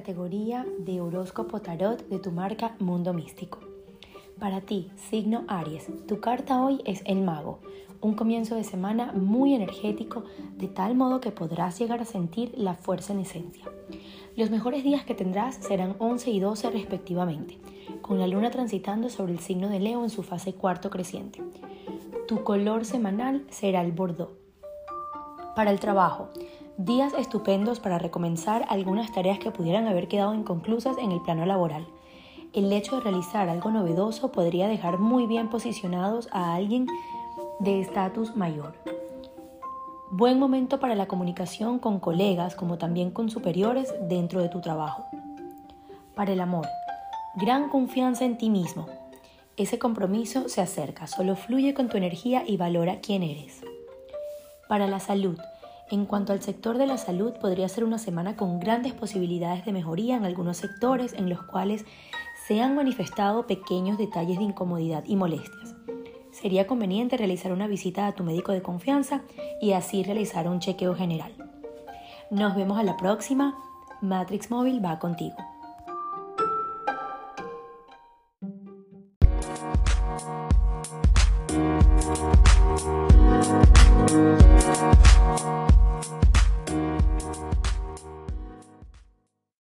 categoría de horóscopo tarot de tu marca Mundo Místico. Para ti, signo Aries, tu carta hoy es el mago, un comienzo de semana muy energético, de tal modo que podrás llegar a sentir la fuerza en esencia. Los mejores días que tendrás serán 11 y 12 respectivamente, con la luna transitando sobre el signo de Leo en su fase cuarto creciente. Tu color semanal será el bordeaux. Para el trabajo, días estupendos para recomenzar algunas tareas que pudieran haber quedado inconclusas en el plano laboral. El hecho de realizar algo novedoso podría dejar muy bien posicionados a alguien de estatus mayor. Buen momento para la comunicación con colegas como también con superiores dentro de tu trabajo. Para el amor, gran confianza en ti mismo. Ese compromiso se acerca, solo fluye con tu energía y valora quién eres. Para la salud, en cuanto al sector de la salud, podría ser una semana con grandes posibilidades de mejoría en algunos sectores en los cuales se han manifestado pequeños detalles de incomodidad y molestias. Sería conveniente realizar una visita a tu médico de confianza y así realizar un chequeo general. Nos vemos a la próxima. Matrix Móvil va contigo.